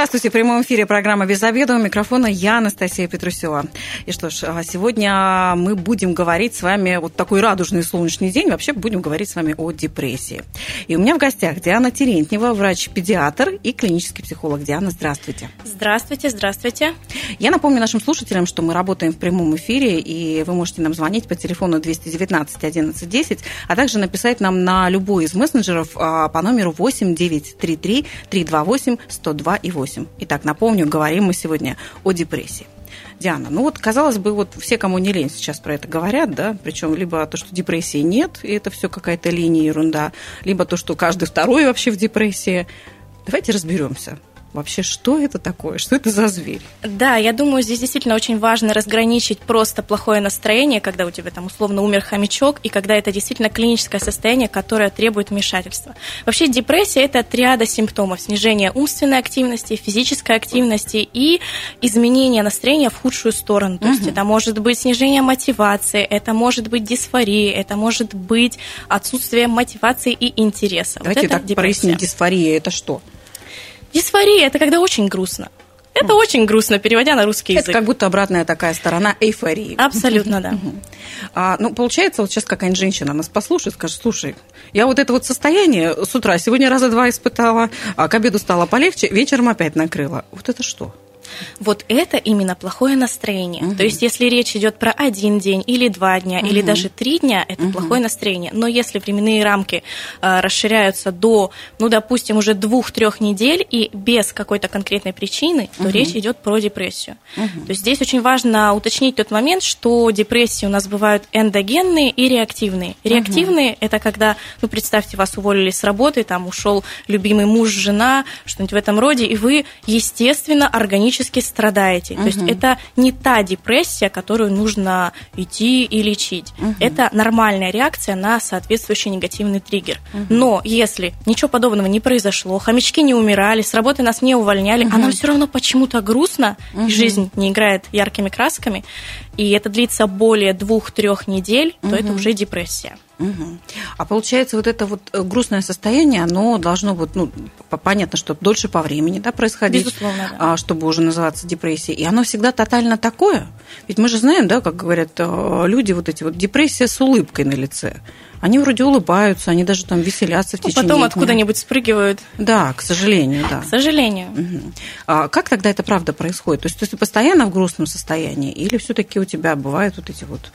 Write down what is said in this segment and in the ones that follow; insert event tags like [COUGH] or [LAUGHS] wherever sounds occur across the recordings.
здравствуйте. В прямом эфире программа «Без обеда». У микрофона я, Анастасия Петрусева. И что ж, а сегодня мы будем говорить с вами, вот такой радужный солнечный день, вообще будем говорить с вами о депрессии. И у меня в гостях Диана Терентьева, врач-педиатр и клинический психолог. Диана, здравствуйте. Здравствуйте, здравствуйте. Я напомню нашим слушателям, что мы работаем в прямом эфире, и вы можете нам звонить по телефону 219 11 10, а также написать нам на любой из мессенджеров а, по номеру 8 933 328 102 и 8. Итак, напомню, говорим мы сегодня о депрессии. Диана, ну вот, казалось бы, вот все, кому не лень, сейчас про это говорят, да, причем либо то, что депрессии нет, и это все какая-то линия, ерунда, либо то, что каждый второй вообще в депрессии. Давайте разберемся вообще, что это такое, что это за зверь? Да, я думаю, здесь действительно очень важно разграничить просто плохое настроение, когда у тебя там условно умер хомячок, и когда это действительно клиническое состояние, которое требует вмешательства. Вообще депрессия – это триада симптомов. Снижение умственной активности, физической активности и изменение настроения в худшую сторону. То угу. есть это может быть снижение мотивации, это может быть дисфория, это может быть отсутствие мотивации и интереса. Давайте вот так депрессия. проясним, дисфория – это что? Дисфория – это когда очень грустно. Это очень грустно, переводя на русский язык. Это как будто обратная такая сторона эйфории. Абсолютно, да. А, ну, получается, вот сейчас какая-нибудь женщина нас послушает, скажет, слушай, я вот это вот состояние с утра сегодня раза два испытала, а к обеду стало полегче, вечером опять накрыла. Вот это что? Вот это именно плохое настроение. Угу. То есть, если речь идет про один день или два дня, угу. или даже три дня, это угу. плохое настроение. Но если временные рамки э, расширяются до, ну, допустим, уже двух-трех недель и без какой-то конкретной причины, то угу. речь идет про депрессию. Угу. То есть здесь очень важно уточнить тот момент, что депрессии у нас бывают эндогенные и реактивные. Реактивные угу. это когда, ну, представьте, вас уволили с работы, там ушел любимый муж, жена, что-нибудь в этом роде, и вы, естественно, органически психически страдаете. Угу. То есть это не та депрессия, которую нужно идти и лечить. Угу. Это нормальная реакция на соответствующий негативный триггер. Угу. Но если ничего подобного не произошло, хомячки не умирали, с работы нас не увольняли, угу. а нам все равно почему-то грустно, угу. и жизнь не играет яркими красками, и это длится более двух-трех недель, угу. то это уже депрессия. Угу. А получается, вот это вот э, грустное состояние, оно должно быть, ну, понятно, что дольше по времени да, происходить, Безусловно, да. А, чтобы уже называться депрессией. И оно всегда тотально такое. Ведь мы же знаем, да, как говорят э, люди, вот эти вот депрессия с улыбкой на лице. Они вроде улыбаются, они даже там веселятся в ну, течение Потом откуда-нибудь спрыгивают. Да, к сожалению, да. К сожалению. Угу. А как тогда это правда происходит? То есть ты постоянно в грустном состоянии или все-таки у тебя бывают вот эти вот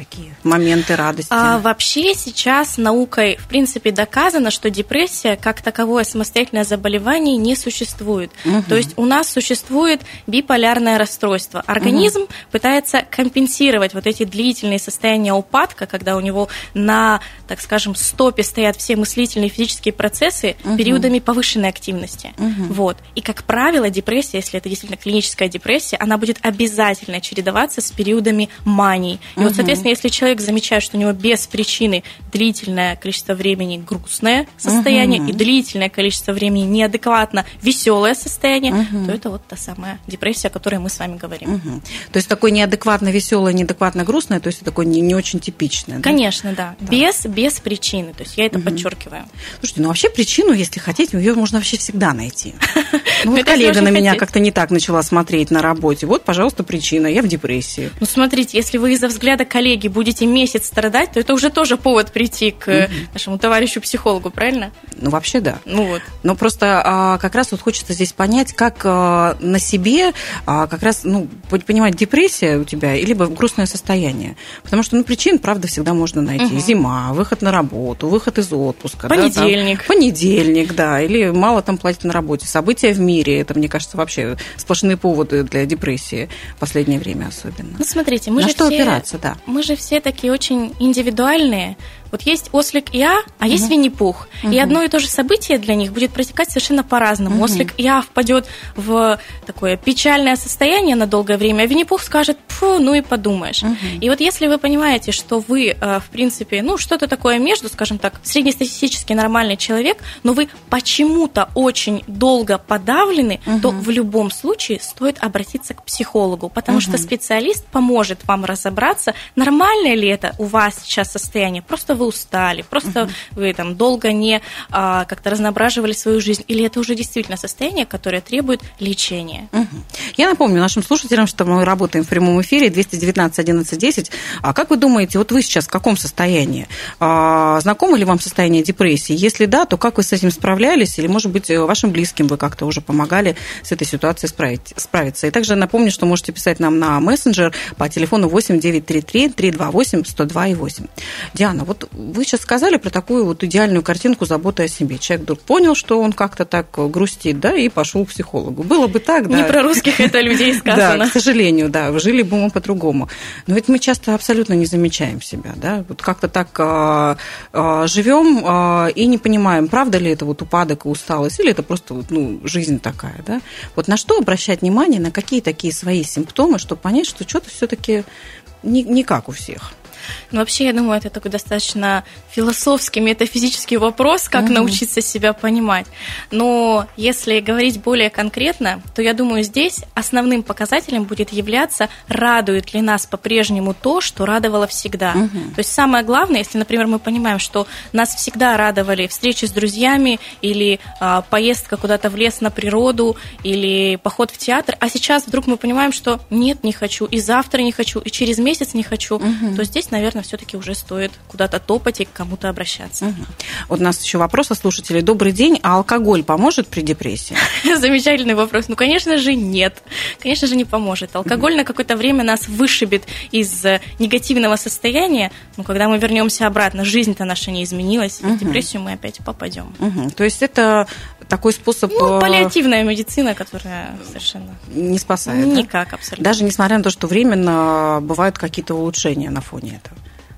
такие моменты радости? А, вообще сейчас наукой, в принципе, доказано, что депрессия как таковое самостоятельное заболевание не существует. Угу. То есть у нас существует биполярное расстройство. Организм угу. пытается компенсировать вот эти длительные состояния упадка, когда у него на, так скажем, стопе стоят все мыслительные и физические процессы угу. периодами повышенной активности. Угу. Вот. И, как правило, депрессия, если это действительно клиническая депрессия, она будет обязательно чередоваться с периодами мании. И угу. вот, соответственно, если человек замечает, что у него без причины длительное количество времени грустное состояние угу. и длительное количество времени неадекватно веселое состояние, угу. то это вот та самая депрессия, о которой мы с вами говорим. Угу. То есть такое неадекватно веселое, неадекватно грустное, то есть такое не, не очень типичное. Конечно, да. да. Без, без причины. То есть я это угу. подчеркиваю. Слушайте, ну вообще причину, если хотите, ее можно вообще всегда найти. [LAUGHS] Ну, вот коллега на меня как-то не так начала смотреть на работе. Вот, пожалуйста, причина. Я в депрессии. Ну, смотрите, если вы из-за взгляда коллеги будете месяц страдать, то это уже тоже повод прийти к угу. нашему товарищу-психологу, правильно? Ну, вообще да. Ну вот. Но просто а, как раз вот хочется здесь понять, как а, на себе а, как раз, ну, понимать, депрессия у тебя, либо грустное состояние. Потому что, ну, причин, правда, всегда можно найти. Угу. Зима, выход на работу, выход из отпуска. Понедельник. Да, там, понедельник, да. Или мало там платят на работе. События в мире, это, мне кажется, вообще сплошные поводы для депрессии в последнее время особенно. Ну, смотрите, мы на же что все, опираться, да. Мы же все такие очень индивидуальные, Вот есть ослик Я, а есть угу. Винни-Пух. Угу. И одно и то же событие для них будет протекать совершенно по-разному. Угу. Ослик Я впадет в такое печальное состояние на долгое время, а Винни-Пух скажет, фу, ну и подумаешь. Угу. И вот если вы понимаете, что вы, э, в принципе, ну, что-то такое между, скажем так, среднестатистически нормальный человек, но вы почему-то очень долго подавлены, угу. то в любом случае стоит обратиться к психологу, потому угу. что специалист поможет вам разобраться, нормальное ли это у вас сейчас состояние, просто вы устали, просто угу. вы там долго не а, как-то разноображивали свою жизнь, или это уже действительно состояние, которое требует лечения. Угу. Я напомню нашим слушателям, что мы работаем в прямом эфире 219 11 10. А как вы думаете, вот вы сейчас в каком состоянии? А, знакомо ли вам состояние депрессии? Если да, то как вы с этим справлялись? Или, может быть, вашим близким вы как-то уже помогали с этой ситуацией справить, справиться? И также напомню, что можете писать нам на мессенджер по телефону 8 933 328 102 и 8. Диана, вот вы сейчас сказали про такую вот идеальную картинку заботы о себе. Человек вдруг понял, что он как-то так грустит, да, и пошел к психологу. Было бы так, да. Не про русских это людей [LAUGHS] сказано. Да, к сожалению, да, жили бы мы по-другому. Но ведь мы часто абсолютно не замечаем себя, да, вот как-то так а, а, живем а, и не понимаем, правда ли это вот упадок и усталость, или это просто вот, ну, жизнь такая, да. Вот на что обращать внимание, на какие такие свои симптомы, чтобы понять, что что-то все-таки не, не как у всех. Но вообще, я думаю, это такой достаточно философский, метафизический вопрос, как угу. научиться себя понимать. Но если говорить более конкретно, то я думаю, здесь основным показателем будет являться, радует ли нас по-прежнему то, что радовало всегда. Угу. То есть самое главное, если, например, мы понимаем, что нас всегда радовали встречи с друзьями или а, поездка куда-то в лес на природу или поход в театр, а сейчас вдруг мы понимаем, что нет, не хочу, и завтра не хочу, и через месяц не хочу, угу. то здесь, наверное, все-таки уже стоит куда-то топать и к кому-то обращаться. Угу. Вот у нас еще вопрос от слушателей. Добрый день, а алкоголь поможет при депрессии? [LAUGHS] Замечательный вопрос. Ну, конечно же, нет. Конечно же, не поможет. Алкоголь на какое-то время нас вышибет из э, негативного состояния, но когда мы вернемся обратно, жизнь-то наша не изменилась, в депрессию мы опять попадем. То есть это такой способ... Ну, э, паллиативная медицина, которая совершенно... Не спасает, Никак, абсолютно. Даже несмотря на то, что временно бывают какие-то улучшения на фоне этого.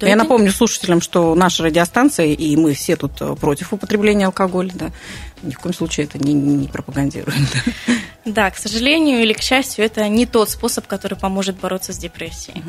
То Я это... напомню слушателям, что наша радиостанция, и мы все тут э, против употребления алкоголя, да, ни в коем случае это не, не пропагандируем. [LAUGHS] Да. Да, к сожалению или к счастью, это не тот способ, который поможет бороться с депрессией.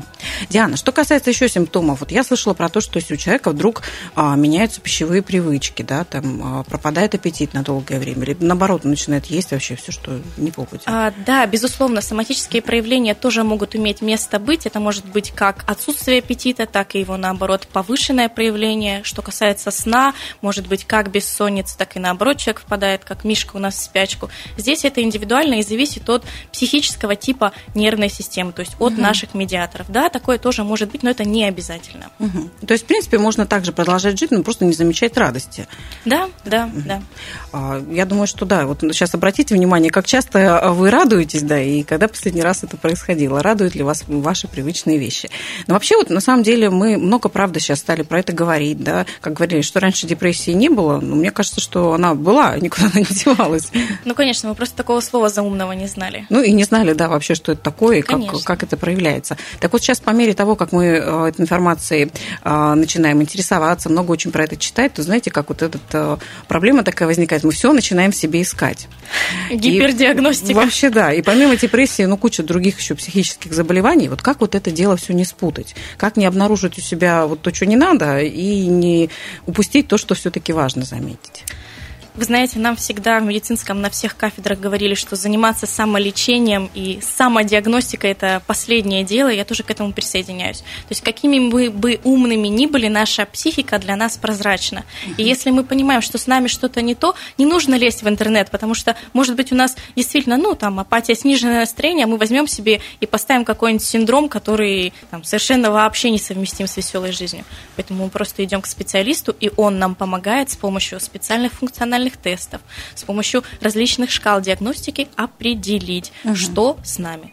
Диана, что касается еще симптомов, вот я слышала про то, что если у человека вдруг а, меняются пищевые привычки, да, там а, пропадает аппетит на долгое время, или наоборот начинает есть вообще все, что не попадет. А, да, безусловно, соматические проявления тоже могут иметь место быть. Это может быть как отсутствие аппетита, так и его наоборот повышенное проявление. Что касается сна, может быть как бессонница, так и наоборот человек впадает, как мишка у нас в спячку. Здесь это индивидуально и зависит от психического типа нервной системы, то есть от угу. наших медиаторов. Да, такое тоже может быть, но это не обязательно. Угу. То есть, в принципе, можно также продолжать жить, но просто не замечать радости. Да, да, угу. да. А, я думаю, что да. Вот сейчас обратите внимание, как часто вы радуетесь, да, и когда последний раз это происходило. Радуют ли вас ваши привычные вещи? Но вообще, вот на самом деле мы много, правда, сейчас стали про это говорить, да, как говорили, что раньше депрессии не было, но мне кажется, что она была, никуда она [LAUGHS] не девалась. Ну, конечно, мы просто такого слова заумного не знали. Ну, и не знали, да, вообще, что это такое и как, как это проявляется. Так вот, сейчас по мере того, как мы э, этой информацией э, начинаем интересоваться, много очень про это читать, то знаете, как вот эта э, проблема такая возникает, мы все начинаем в себе искать. Гипердиагностика. И вообще, да. И помимо депрессии, ну, куча других еще психических заболеваний, вот как вот это дело все не спутать? Как не обнаружить у себя вот то, что не надо, и не упустить то, что все-таки важно заметить? Вы знаете, нам всегда в медицинском на всех кафедрах говорили, что заниматься самолечением и самодиагностикой – это последнее дело, я тоже к этому присоединяюсь. То есть какими мы бы умными ни были, наша психика для нас прозрачна. И если мы понимаем, что с нами что-то не то, не нужно лезть в интернет, потому что, может быть, у нас действительно, ну, там, апатия, сниженное настроение, а мы возьмем себе и поставим какой-нибудь синдром, который там, совершенно вообще не совместим с веселой жизнью. Поэтому мы просто идем к специалисту, и он нам помогает с помощью специальных функциональных персональных тестов, с помощью различных шкал диагностики определить, угу. что с нами.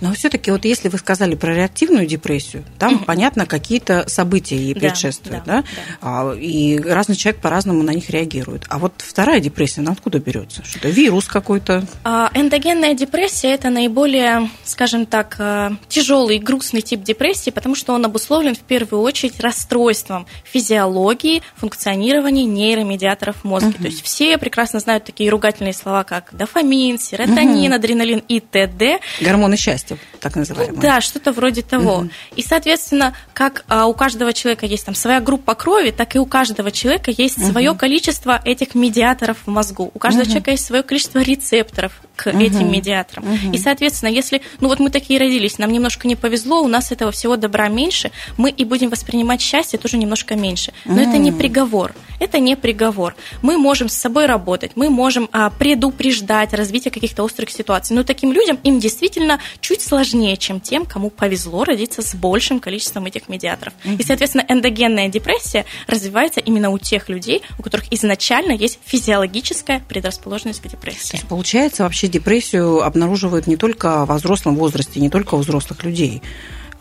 Но все-таки вот если вы сказали про реактивную депрессию, там угу. понятно какие-то события ей предшествуют, да, да? да? да. И разный человек по-разному на них реагирует. А вот вторая депрессия, она откуда берется? Что-то вирус какой-то? А, эндогенная депрессия это наиболее, скажем так, э, тяжелый грустный тип депрессии, потому что он обусловлен в первую очередь расстройством физиологии, функционирования нейромедиаторов мозга. Угу. То есть все прекрасно знают такие ругательные слова, как дофамин, серотонин, угу. адреналин и т.д. Гормоны счастья, так называемые. Да, что-то вроде того. Угу. И, соответственно, как а, у каждого человека есть там своя группа крови, так и у каждого человека есть угу. свое количество этих медиаторов в мозгу. У каждого угу. человека есть свое количество рецепторов к угу. этим медиаторам. Угу. И, соответственно, если, ну вот мы такие родились, нам немножко не повезло, у нас этого всего добра меньше, мы и будем воспринимать счастье тоже немножко меньше. Но угу. это не приговор. Это не приговор. Мы можем с собой работать, мы можем а, предупреждать развитие каких-то острых ситуаций. Но таким людям им действительно чуть сложнее, чем тем, кому повезло родиться с большим количеством этих медиаторов. Угу. И, соответственно, эндогенная депрессия развивается именно у тех людей, у которых изначально есть физиологическая предрасположенность к депрессии. То есть, получается, вообще депрессию обнаруживают не только во взрослом возрасте, не только у взрослых людей.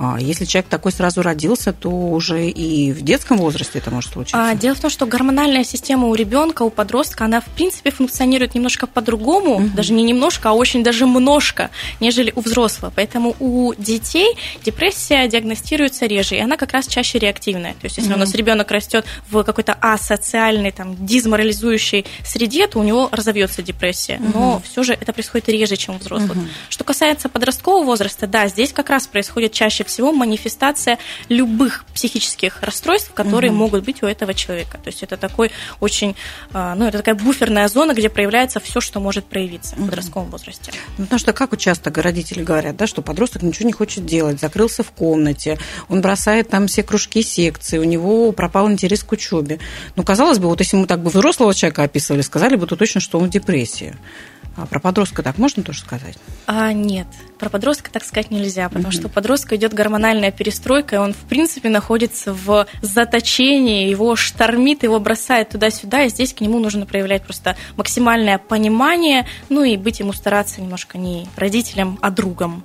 А если человек такой сразу родился, то уже и в детском возрасте это может случиться. А, дело в том, что гормональная система у ребенка, у подростка, она в принципе функционирует немножко по-другому, угу. даже не немножко, а очень даже множко, нежели у взрослого. Поэтому у детей депрессия диагностируется реже, и она как раз чаще реактивная. То есть, если угу. у нас ребенок растет в какой-то асоциальной, там, дизморализующей среде, то у него разовьется депрессия. Угу. Но все же это происходит реже, чем у взрослых. Угу. Что касается подросткового возраста, да, здесь как раз происходит чаще всего манифестация любых психических расстройств, которые угу. могут быть у этого человека. То есть это такой очень, а, ну, это такая буферная зона, где проявляется все, что может проявиться угу. в подростковом возрасте. Ну, потому что как часто родители говорят, да, что подросток ничего не хочет делать, закрылся в комнате, он бросает там все кружки, секции, у него пропал интерес к учебе. Ну, казалось бы, вот если мы так бы взрослого человека описывали, сказали бы то точно, что он в депрессии. А про подростка так можно тоже сказать? А, нет, про подростка так сказать нельзя, потому mm-hmm. что у подростка идет гормональная перестройка, и он, в принципе, находится в заточении, его штормит, его бросает туда-сюда, и здесь к нему нужно проявлять просто максимальное понимание, ну и быть ему стараться немножко не родителем, а другом.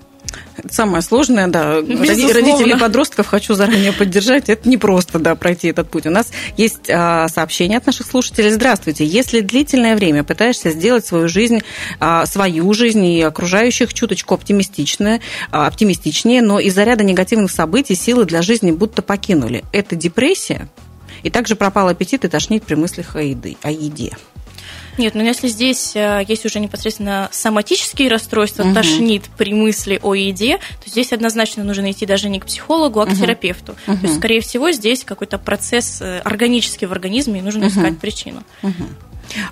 Это самое сложное, да. Безусловно. Родители подростков хочу заранее поддержать. Это не просто, да, пройти этот путь. У нас есть а, сообщение от наших слушателей. Здравствуйте. Если длительное время пытаешься сделать свою жизнь, а, свою жизнь и окружающих чуточку оптимистичнее, а, оптимистичнее, но из-за ряда негативных событий силы для жизни будто покинули. Это депрессия? И также пропал аппетит и тошнить при мыслях о, еды, о еде. Нет, ну если здесь э, есть уже непосредственно соматические расстройства, угу. тошнит при мысли о еде, то здесь однозначно нужно идти даже не к психологу, а к угу. терапевту. Угу. То есть, скорее всего, здесь какой-то процесс э, органический в организме, и нужно угу. искать причину. Угу.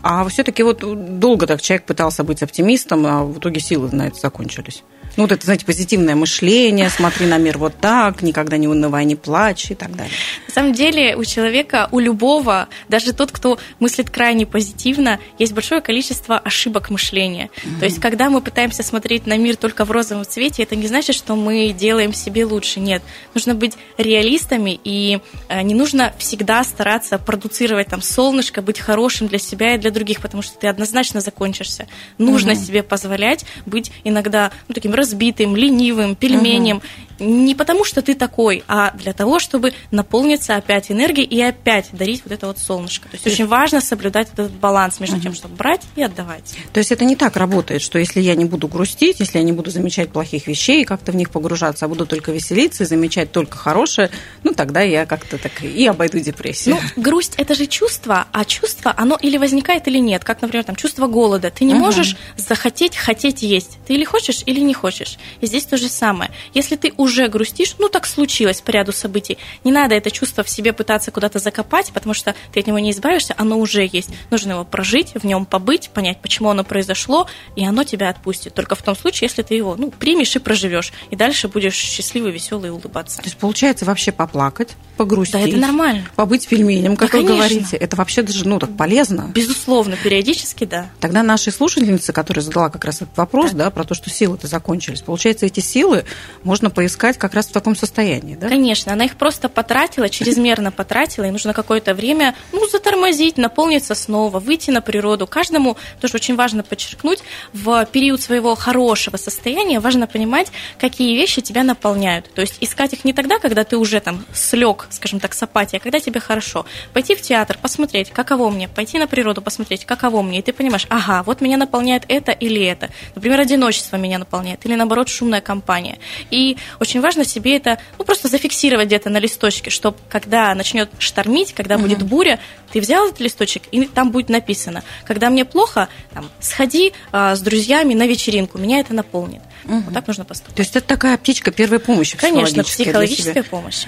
А все-таки вот долго так человек пытался быть оптимистом, а в итоге силы на это закончились. Ну, вот это, знаете, позитивное мышление, смотри на мир вот так, никогда не унывай, не плачь и так далее. На самом деле у человека, у любого, даже тот, кто мыслит крайне позитивно, есть большое количество ошибок мышления. Mm-hmm. То есть, когда мы пытаемся смотреть на мир только в розовом цвете, это не значит, что мы делаем себе лучше. Нет, нужно быть реалистами, и э, не нужно всегда стараться продуцировать там солнышко, быть хорошим для себя и для других, потому что ты однозначно закончишься. Нужно mm-hmm. себе позволять быть иногда ну, таким разбитым, ленивым, пельменем. Угу. Не потому, что ты такой, а для того, чтобы наполниться опять энергией и опять дарить вот это вот солнышко. То есть, То очень важно соблюдать этот баланс между угу. тем, чтобы брать и отдавать. То есть это не так работает, что если я не буду грустить, если я не буду замечать плохих вещей и как-то в них погружаться, а буду только веселиться и замечать только хорошее, ну тогда я как-то так и обойду депрессию. Ну, грусть это же чувство, а чувство, оно или возникает, или нет. Как, например, там чувство голода. Ты не угу. можешь захотеть, хотеть есть. Ты или хочешь, или не хочешь хочешь. И здесь то же самое. Если ты уже грустишь, ну так случилось по ряду событий, не надо это чувство в себе пытаться куда-то закопать, потому что ты от него не избавишься, оно уже есть. Нужно его прожить, в нем побыть, понять, почему оно произошло, и оно тебя отпустит. Только в том случае, если ты его ну, примешь и проживешь, и дальше будешь счастливый, веселый и улыбаться. То есть получается вообще поплакать, погрустить. Да, это нормально. Побыть пельменем, как да, вы конечно. говорите. Это вообще даже, ну, так полезно. Безусловно, периодически, да. Тогда нашей слушательнице, которая задала как раз этот вопрос, да, да про то, что силы-то закончились, получается, эти силы можно искать как раз в таком состоянии, да? Конечно, она их просто потратила, чрезмерно [LAUGHS] потратила, и нужно какое-то время, ну, затормозить, наполниться снова, выйти на природу. Каждому, тоже очень важно подчеркнуть, в период своего хорошего состояния важно понимать, какие вещи тебя наполняют. То есть искать их не тогда, когда ты уже там слег, скажем так, с апатией, а когда тебе хорошо. Пойти в театр, посмотреть, каково мне, пойти на природу, посмотреть, каково мне, и ты понимаешь, ага, вот меня наполняет это или это. Например, одиночество меня наполняет, или наоборот шумная компания. И очень важно себе это, ну, просто зафиксировать где-то на листочке, чтобы когда начнет штормить, когда будет буря, ты взял этот листочек, и там будет написано, когда мне плохо, там, сходи а, с друзьями на вечеринку, меня это наполнит. Угу. Вот так нужно поступать. То есть это такая аптечка первой помощи Конечно, психологическая помощь.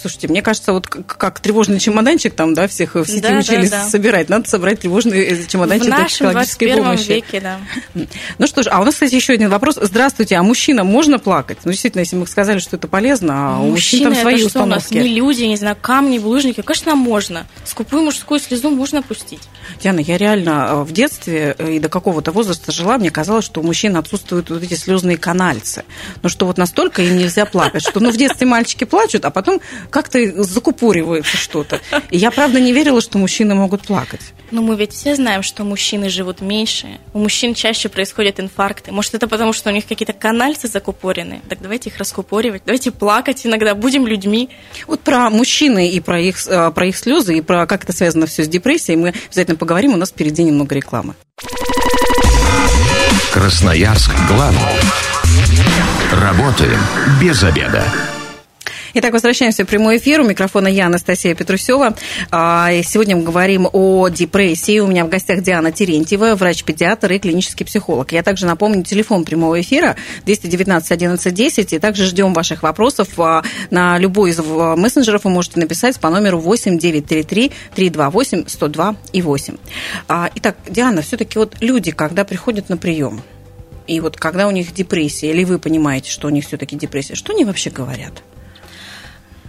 Слушайте, мне кажется, вот как, как тревожный чемоданчик там, да, всех в сети Да, да, учились да. собирать, надо собрать тревожный э, чемоданчик В нашем психологической 21 помощи. веке, да. Ну что ж, а у нас, кстати, еще один вопрос. Здравствуйте, а мужчинам можно плакать? Ну, действительно, если мы сказали, что это полезно, а у мужчин там свои это что у нас, установки. не люди, не знаю, камни, булыжники. Конечно, можно. Скупую мужскую слезу можно пустить. Диана, я реально э, в детстве э, и до какого-то возраста жила, мне казалось, что у мужчин отсутствуют вот эти слезные канальцы. Ну что вот настолько им нельзя плакать, что ну в детстве мальчики плачут, а потом как-то закупоривается что-то. И я правда не верила, что мужчины могут плакать. Но мы ведь все знаем, что мужчины живут меньше. У мужчин чаще происходят инфаркты. Может, это потому, что у них какие-то канальцы закупорены? Так давайте их раскупоривать. Давайте плакать иногда. Будем людьми. Вот про мужчины и про их, э, про их слезы, и про как это связано все с депрессией мы обязательно поговорим. У нас впереди немного рекламы. Красноярск главный. Работаем без обеда. Итак, возвращаемся в прямой эфир. У микрофона я, Анастасия Петрусева. А, Сегодня мы говорим о депрессии. У меня в гостях Диана Терентьева, врач-педиатр и клинический психолог. Я также напомню телефон прямого эфира 219 11 10. И также ждем ваших вопросов. А, На любой из в- мессенджеров вы можете написать по номеру 8 933 328 102 и 8. А, Итак, Диана, все-таки вот люди, когда приходят на прием, и вот когда у них депрессия, или вы понимаете, что у них все-таки депрессия, что они вообще говорят?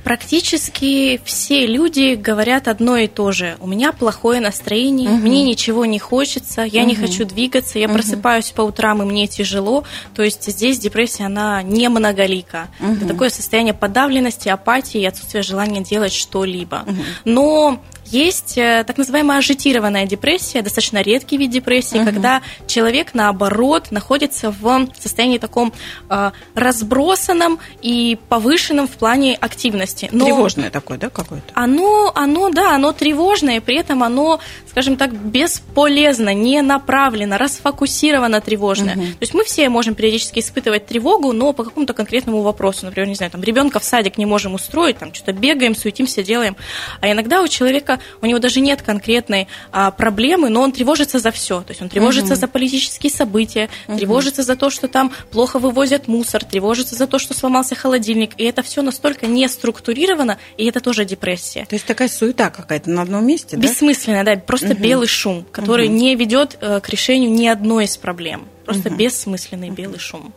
Практически все люди говорят одно и то же. У меня плохое настроение, мне ничего не хочется, я не хочу двигаться, я просыпаюсь по утрам, и мне тяжело. То есть здесь депрессия, она не многолика. Это такое состояние подавленности, апатии и отсутствия желания делать что-либо. Но есть э, так называемая ажитированная депрессия, достаточно редкий вид депрессии, когда человек, наоборот, находится в состоянии таком э, разбросанном и повышенном в плане активности. Но Тревожное такое, да, какое-то? Оно, оно, да, оно тревожное, и при этом оно, скажем так, бесполезно, не направлено, расфокусировано тревожное. То есть мы все можем периодически испытывать тревогу, но по какому-то конкретному вопросу. Например, не знаю, там ребенка в садик не можем устроить, там что-то бегаем, суетимся, делаем. А иногда у человека, у него даже нет конкретной а, проблемы, но он тревожится за все. То есть он тревожится за политические события, тревожится за то, что там плохо вывозят мусор, тревожится за то, что сломался холодильник. И это все настолько не структурировано, и это тоже депрессия. То есть такая суета какая-то на одном месте, да? Бессмысленно, да, просто белый шум, который не ведет э, к решению ни одной из проблем. Просто бессмысленный белый шум.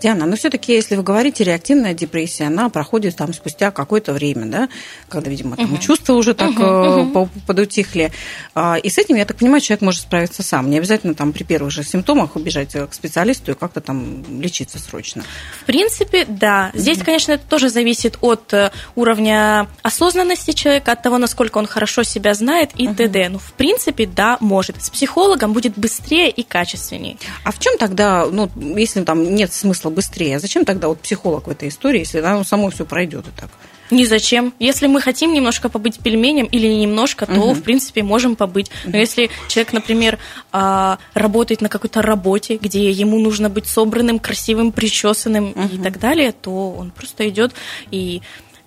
Диана, но все-таки, если вы говорите, реактивная депрессия, она проходит там спустя какое-то время, да, когда, видимо, там чувства уже так по- подутихли. А, И с этим, я так понимаю, человек может справиться сам. Не обязательно там при первых же симптомах убежать э, к специалисту и как-то там лечиться срочно. В принципе, да. Здесь, конечно, это тоже зависит от э, уровня осознанности человека, от того, насколько он хорошо себя знает и т.д. Ну, в принципе, да, может. С психологом будет быстрее и качественнее. А в чем тогда, ну, если там нет смысла быстрее, а зачем тогда вот психолог в этой истории, если оно само все пройдет и так? Ни зачем. Если мы хотим немножко побыть пельменем или не немножко, то, в принципе, можем побыть. Но если человек, например, а, работает на какой-то работе, где ему нужно быть собранным, красивым, причесанным и так далее, то он просто идет и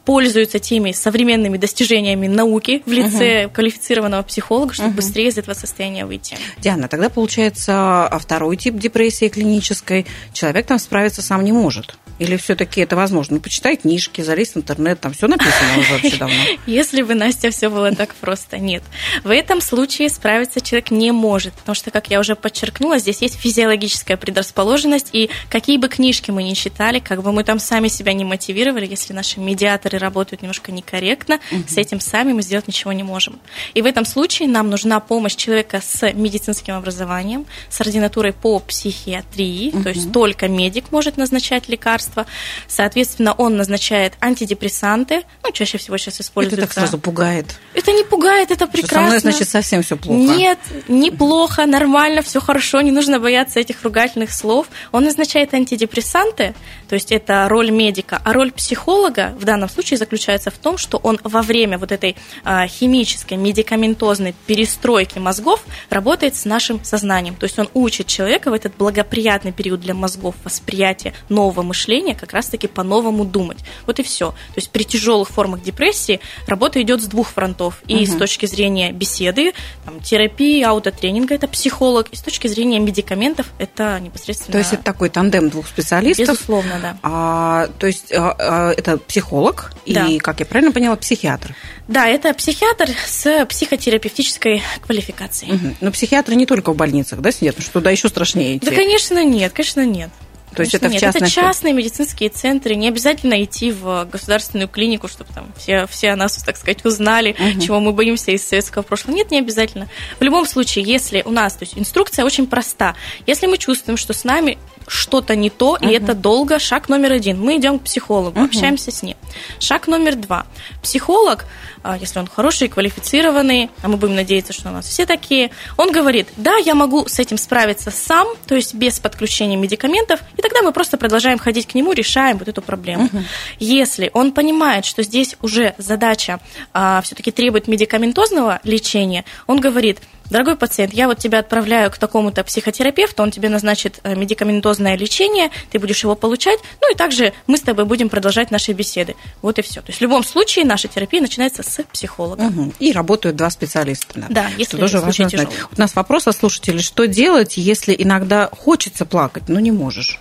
пользуется теми современными достижениями науки в лице квалифицированного психолога, чтобы быстрее из этого состояния выйти. Диана, тогда получается а второй тип депрессии клинической. Человек там справиться сам не может. Или все-таки это возможно? Ну, почитай книжки, залезь в интернет, там все написано уже вообще давно. [LAUGHS] Если бы, Настя, все было так просто. Нет. В этом случае справиться человек не может, потому что, как я уже подчеркнула, здесь есть физиологическая предрасположенность, и какие бы книжки мы ни читали, как бы мы там сами себя не мотивировали, если наши медиаторы работают немножко некорректно, с этим сами мы сделать ничего не можем. И в этом случае нам нужна помощь человека с медицинским образованием, с ординатурой по психиатрии, то есть только медик может назначать лекарства, лекарства. Соответственно, он назначает антидепрессанты, ну, чаще всего сейчас используется. Это так сразу пугает. Это не пугает, это прекрасно. Что со мной, значит, совсем все плохо. Нет, неплохо, нормально, все хорошо, не нужно бояться этих ругательных слов. Он назначает антидепрессанты, то есть это роль медика, а роль психолога в данном случае заключается в том, что он во время вот этой а, химической, медикаментозной перестройки мозгов работает с нашим сознанием. То есть он учит человека в этот благоприятный период для мозгов восприятия нового мышления как раз-таки по-новому думать. Вот и все. То есть при тяжелых формах депрессии работа идет с двух фронтов. И угу. с точки зрения беседы, там, терапии, аутотренинга это психолог, и с точки зрения медикаментов это непосредственно... То есть это такой тандем двух специалистов? Безусловно, да. А, то есть а, а, это психолог да. и, как я правильно поняла, психиатр? Да, это психиатр с психотерапевтической квалификацией. Угу. Но психиатры не только в больницах, да, сидят? Что туда еще страшнее идти? Да, конечно, нет, конечно, нет. То есть это нет, в частных... это частные медицинские центры. Не обязательно идти в государственную клинику, чтобы там все, все о нас, так сказать, узнали, угу. чего мы боимся из советского прошлого. Нет, не обязательно. В любом случае, если у нас, то есть инструкция очень проста. Если мы чувствуем, что с нами что-то не то, угу. и это долго, шаг номер один. Мы идем к психологу, угу. общаемся с ним. Шаг номер два. Психолог а, если он хороший, квалифицированный, а мы будем надеяться, что у нас все такие, он говорит, да, я могу с этим справиться сам, то есть без подключения медикаментов, и тогда мы просто продолжаем ходить к нему, решаем вот эту проблему. Угу. Если он понимает, что здесь уже задача а, все-таки требует медикаментозного лечения, он говорит, дорогой пациент, я вот тебя отправляю к такому-то психотерапевту, он тебе назначит э, медикаментозное лечение, ты будешь его получать, ну и также мы с тобой будем продолжать наши беседы. Вот и все. То есть в любом случае наша терапия начинается с психолога. Угу. И работают два специалиста. Да, да если что тоже важно знать. У нас вопрос от слушателей, что делать, если иногда хочется плакать, но не можешь?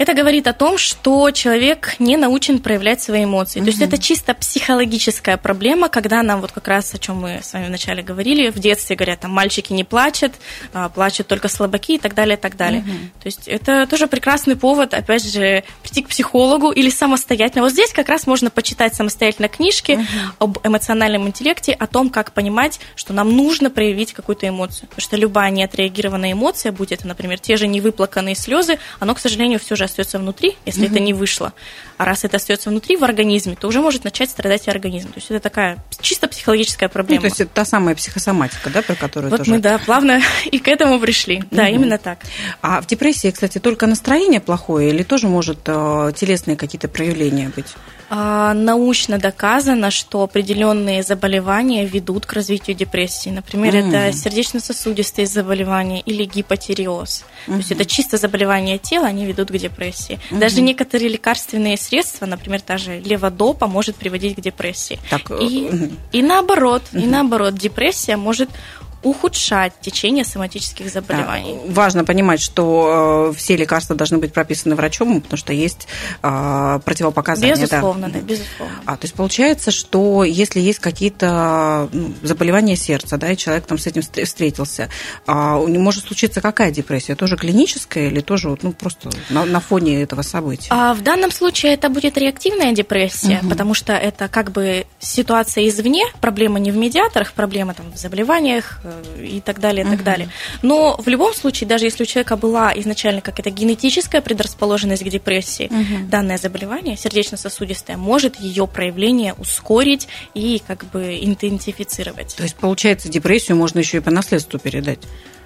Это говорит о том, что человек не научен проявлять свои эмоции. Угу. То есть это чисто психологическая проблема, когда нам вот как раз, о чем мы с вами вначале говорили, в детстве говорят, там, мальчики не плачут, а, плачут только слабаки и так далее, и так далее. Угу. То есть это тоже прекрасный повод, опять же, прийти к психологу или самостоятельно. Вот здесь как раз можно почитать самостоятельно книжки угу. об эмоциональном интеллекте, о том, как понимать, что нам нужно проявить какую-то эмоцию. Потому что любая неотреагированная эмоция, будь это, например, те же невыплаканные слезы, оно, к сожалению, все же остается внутри, если угу. это не вышло. А раз это остается внутри в организме, то уже может начать страдать и организм. То есть это такая чисто психологическая проблема. Ну, то есть это та самая психосоматика, да, про которую вот тоже... мы, да, плавно [LAUGHS] и к этому пришли. Угу. Да, именно так. А в депрессии, кстати, только настроение плохое или тоже может э, телесные какие-то проявления быть? А, научно доказано, что определенные заболевания ведут к развитию депрессии. Например, mm. это сердечно-сосудистые заболевания или гипотериоз. Mm-hmm. То есть это чисто заболевания тела, они ведут к депрессии. Mm-hmm. Даже некоторые лекарственные средства, например, та же леводопа, может приводить к депрессии. Так, и, mm-hmm. и наоборот, mm-hmm. и наоборот, депрессия может ухудшать течение соматических заболеваний. Да, важно понимать, что э, все лекарства должны быть прописаны врачом, потому что есть э, противопоказания. Безусловно, да, да безусловно. А, то есть получается, что если есть какие-то ну, заболевания сердца, да, и человек там с этим встретился, а у него может случиться какая депрессия? Тоже клиническая или тоже ну, просто на, на фоне этого события? А в данном случае это будет реактивная депрессия, угу. потому что это как бы ситуация извне, проблема не в медиаторах, проблема там в заболеваниях, и так далее, и так uh-huh. далее. Но в любом случае, даже если у человека была изначально какая-то генетическая предрасположенность к депрессии, uh-huh. данное заболевание, сердечно-сосудистое, может ее проявление ускорить и как бы интенсифицировать. То есть, получается, депрессию можно еще и по наследству передать?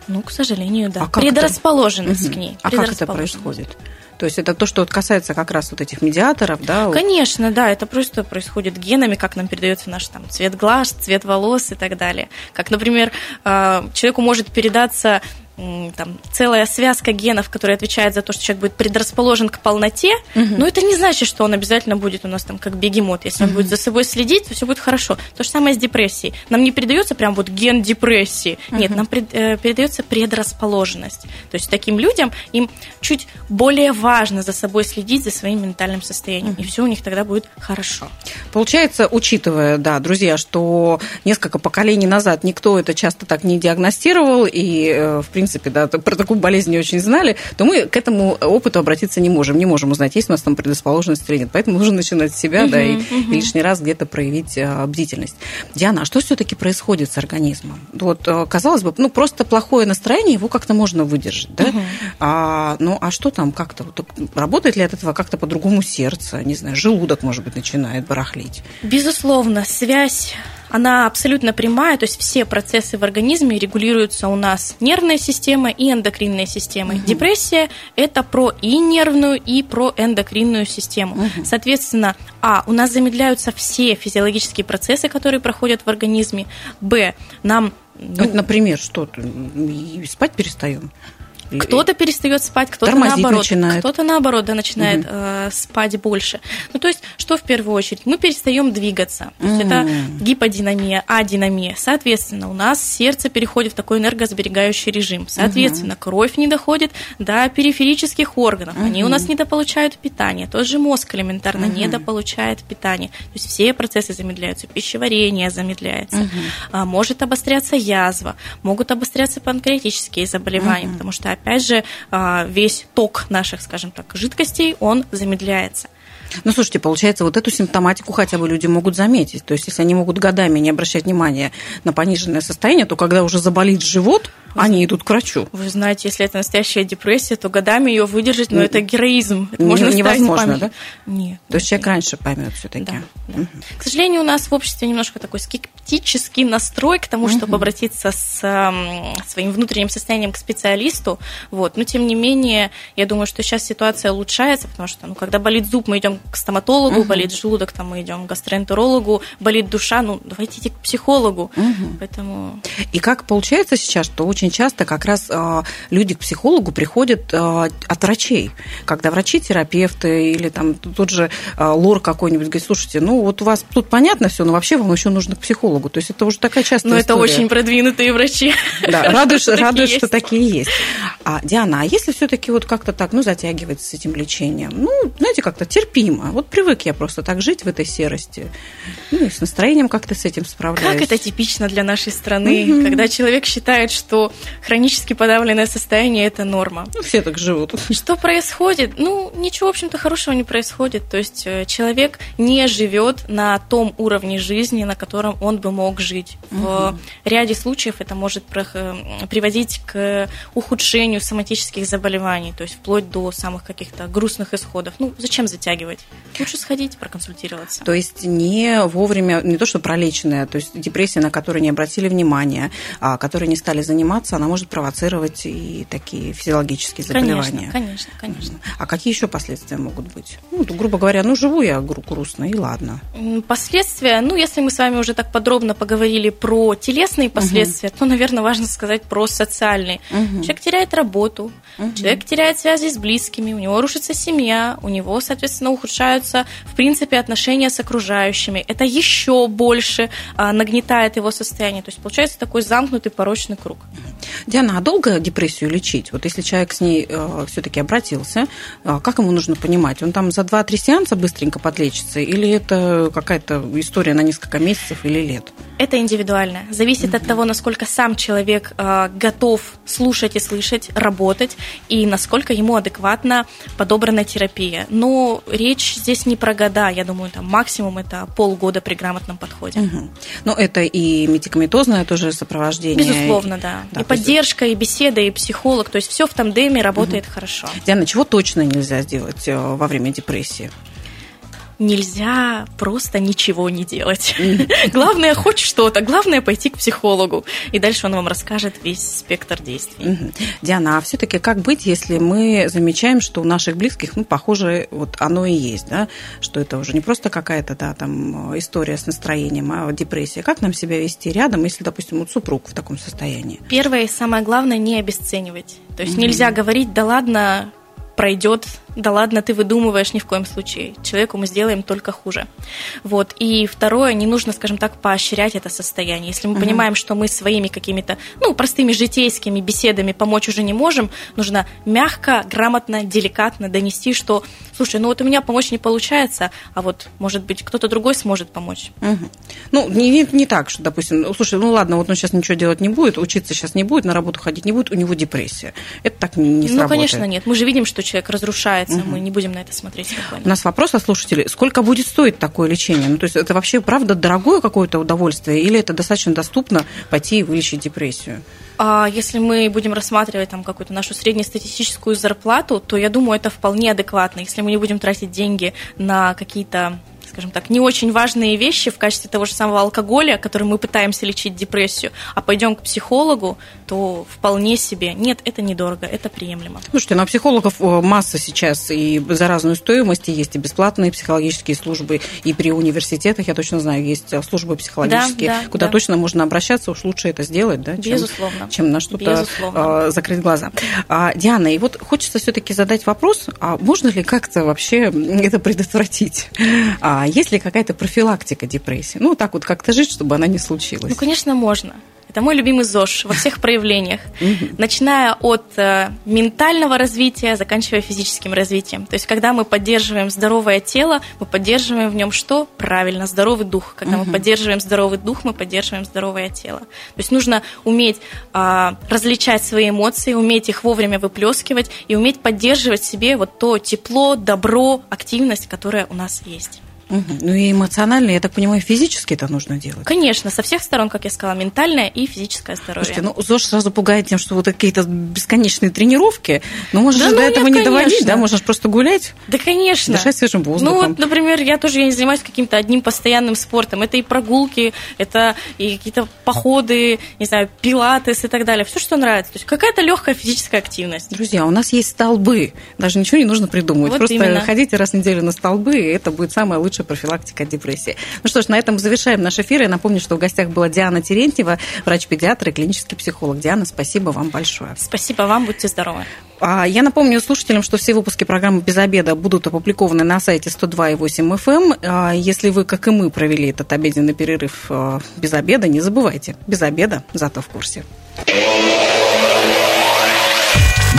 Ну, к сожалению, да. А Предрасположенность это? к ней. А как это происходит? То есть это то, что касается как раз вот этих медиаторов, да? Конечно, да, это просто происходит генами, как нам передается наш там цвет глаз, цвет волос и так далее. Как, например, э, человеку может передаться там, целая связка генов, которая отвечает за то, что человек будет предрасположен к полноте, угу. но это не значит, что он обязательно будет у нас там как бегемот. Если угу. он будет за собой следить, то все будет хорошо. То же самое с депрессией. Нам не передается прям вот ген депрессии. Угу. Нет, нам пред, э, передается предрасположенность. То есть таким людям им чуть более важно за собой следить, за своим ментальным состоянием. Угу. И все у них тогда будет хорошо. Получается, учитывая, да, друзья, что несколько поколений назад никто это часто так не диагностировал, и, э, в принципе, принципе, да, про такую болезнь не очень знали, то мы к этому опыту обратиться не можем. Не можем узнать, есть у нас там предрасположенность или нет. Поэтому нужно начинать с себя, uh-huh, да, и, uh-huh. и лишний раз где-то проявить а, бдительность. Диана, а что все-таки происходит с организмом? Вот, а, казалось бы, ну, просто плохое настроение, его как-то можно выдержать, да? Uh-huh. А, ну, а что там как-то? Работает ли от этого как-то по-другому сердце? Не знаю, желудок, может быть, начинает барахлить? Безусловно, связь она абсолютно прямая, то есть все процессы в организме регулируются у нас нервной системой и эндокринной системой. Угу. Депрессия – это про и нервную, и про эндокринную систему. Угу. Соответственно, а, у нас замедляются все физиологические процессы, которые проходят в организме, б, нам ну, например, что? Спать перестаем? Кто-то перестает спать, кто-то наоборот. Начинает. Кто-то наоборот да, начинает угу. э, спать больше. Ну, то есть, что в первую очередь? Мы перестаем двигаться. То есть, это гиподинамия, адинамия. Соответственно, у нас сердце переходит в такой энергосберегающий режим. Соответственно, угу. кровь не доходит до периферических органов. Угу. Они у нас недополучают питание. Тот же мозг элементарно угу. недополучает питание. То есть, все процессы замедляются. Пищеварение замедляется. Угу. А, может обостряться язва. Могут обостряться панкреатические заболевания. Угу. Потому что, опять же, а, весь ток наших, скажем так, жидкостей, он замедляется. Ну, слушайте, получается, вот эту симптоматику хотя бы люди могут заметить. То есть, если они могут годами не обращать внимания на пониженное состояние, то когда уже заболит живот, они идут к врачу. Вы знаете, если это настоящая депрессия, то годами ее выдержать, но ну, это героизм. Это можно невозможно, да? Нет. То есть человек раньше поймет все-таки. Да, да. Угу. К сожалению, у нас в обществе немножко такой скептический настрой к тому, чтобы угу. обратиться с своим внутренним состоянием к специалисту. Вот. Но тем не менее, я думаю, что сейчас ситуация улучшается, потому что, ну, когда болит зуб, мы идем к стоматологу, угу. болит желудок, там мы идем к гастроэнтерологу, болит душа, ну, давайте идти к психологу. Угу. Поэтому... И как получается сейчас, что очень часто как раз а, люди к психологу приходят а, от врачей, когда врачи-терапевты или там тут же а, лор какой-нибудь говорит, слушайте, ну вот у вас тут понятно все, но вообще вам еще нужно к психологу. То есть это уже такая частая Но история. это очень продвинутые врачи. Да, [LAUGHS] радуешь, радуешь что такие есть. А, Диана, а если все-таки вот как-то так, ну, затягивается с этим лечением, ну, знаете, как-то терпимо. Вот привык я просто так жить в этой серости. Ну, и с настроением как-то с этим справляюсь. Как это типично для нашей страны, когда человек считает, что хронически подавленное состояние – это норма. Ну, все так живут. Что происходит? Ну, ничего, в общем-то, хорошего не происходит. То есть э, человек не живет на том уровне жизни, на котором он бы мог жить. Угу. В ряде случаев это может э, приводить к ухудшению соматических заболеваний, то есть вплоть до самых каких-то грустных исходов. Ну, зачем затягивать? Лучше сходить, проконсультироваться. То есть не вовремя, не то, что пролеченная, то есть депрессия, на которую не обратили внимания, а которые не стали заниматься, она может провоцировать и такие физиологические заболевания. Конечно, конечно, конечно. А какие еще последствия могут быть? Ну, грубо говоря, ну, живу я грустно, и ладно. Последствия, ну, если мы с вами уже так подробно поговорили про телесные последствия, угу. то, наверное, важно сказать про социальные. Угу. Человек теряет работу, угу. человек теряет связи с близкими, у него рушится семья, у него, соответственно, ухудшаются, в принципе, отношения с окружающими. Это еще больше а, нагнетает его состояние. То есть получается такой замкнутый порочный круг. Диана, а долго депрессию лечить? Вот если человек с ней э, все-таки обратился, э, как ему нужно понимать? Он там за 2-3 сеанса быстренько подлечится или это какая-то история на несколько месяцев или лет? Это индивидуально. Зависит mm-hmm. от того, насколько сам человек э, готов слушать и слышать, работать, и насколько ему адекватно подобрана терапия. Но речь здесь не про года, я думаю, там максимум это полгода при грамотном подходе. Mm-hmm. Но это и медикаментозное тоже сопровождение. Безусловно, да. да и поддержка, и беседа, и психолог, то есть все в тандеме работает mm-hmm. хорошо. Диана, чего точно нельзя сделать э, во время депрессии? Нельзя просто ничего не делать. [LAUGHS] Главное хоть что-то, главное пойти к психологу, и дальше он вам расскажет весь спектр действий. Диана, а все-таки как быть, если мы замечаем, что у наших близких, ну, похоже, вот оно и есть, да, что это уже не просто какая-то, да, там история с настроением, а депрессия. Как нам себя вести рядом, если, допустим, вот супруг в таком состоянии? Первое и самое главное не обесценивать. То есть mm-hmm. нельзя говорить, да ладно, пройдет да ладно, ты выдумываешь ни в коем случае. Человеку мы сделаем только хуже. Вот. И второе, не нужно, скажем так, поощрять это состояние. Если мы угу. понимаем, что мы своими какими-то, ну, простыми житейскими беседами помочь уже не можем, нужно мягко, грамотно, деликатно донести, что, слушай, ну вот у меня помочь не получается, а вот, может быть, кто-то другой сможет помочь. Угу. Ну, не, не, так, что, допустим, ну, слушай, ну ладно, вот он сейчас ничего делать не будет, учиться сейчас не будет, на работу ходить не будет, у него депрессия. Это так не, не сработает. Ну, конечно, нет. Мы же видим, что человек разрушается, угу. мы не будем на это смотреть спокойно. У нас вопрос от слушателей. Сколько будет стоить такое лечение? Ну, то есть это вообще, правда, дорогое какое-то удовольствие или это достаточно доступно пойти и вылечить депрессию? А если мы будем рассматривать там какую-то нашу среднестатистическую зарплату, то я думаю, это вполне адекватно. Если мы не будем тратить деньги на какие-то скажем так, не очень важные вещи в качестве того же самого алкоголя, которым мы пытаемся лечить депрессию, а пойдем к психологу, то вполне себе нет, это недорого, это приемлемо. Слушайте, ну психологов э, масса сейчас и за разную стоимость, и есть и бесплатные психологические службы, и при университетах, я точно знаю, есть э, службы психологические, да, да, куда да. точно можно обращаться, уж лучше это сделать, да, чем, Безусловно. чем на что-то э, закрыть глаза. А, Диана, и вот хочется все-таки задать вопрос, а можно ли как-то вообще это предотвратить? А, есть ли какая-то профилактика депрессии? Ну, так вот как-то жить, чтобы она не случилась. Ну, конечно, можно. Это мой любимый ЗОЖ во всех проявлениях, начиная от э, ментального развития, заканчивая физическим развитием. То есть, когда мы поддерживаем здоровое тело, мы поддерживаем в нем что? Правильно, здоровый дух. Когда мы поддерживаем здоровый дух, мы поддерживаем здоровое тело. То есть, нужно уметь а, различать свои эмоции, уметь их вовремя выплескивать и уметь поддерживать себе вот то тепло, добро, активность, которая у нас есть. Ну и эмоционально, я так понимаю, физически это нужно делать? Конечно, со всех сторон, как я сказала, ментальное и физическое здоровье. Слушайте, ну ЗОЖ сразу пугает тем, что вот какие-то бесконечные тренировки, но можно да, же ну, до этого нет, не доводить, конечно. да? Можно же просто гулять. Да, конечно. Дышать свежим воздухом. Ну вот, например, я тоже я не занимаюсь каким-то одним постоянным спортом. Это и прогулки, это и какие-то походы, не знаю, пилатес и так далее. Все, что нравится. То есть какая-то легкая физическая активность. Друзья, у нас есть столбы. Даже ничего не нужно придумывать. Вот просто именно. ходите раз в неделю на столбы, и это будет самое лучшее лучшая профилактика депрессии. Ну что ж, на этом завершаем наш эфир. Я напомню, что в гостях была Диана Терентьева, врач-педиатр и клинический психолог. Диана, спасибо вам большое. Спасибо вам, будьте здоровы. А, я напомню слушателям, что все выпуски программы «Без обеда» будут опубликованы на сайте 102.8 FM. Эм. А, если вы, как и мы, провели этот обеденный перерыв а, без обеда, не забывайте. Без обеда, зато в курсе.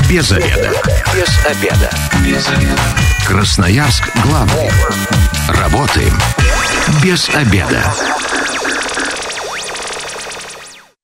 Без обеда. Без обеда. Без обеда. Красноярск главный. Работаем без обеда.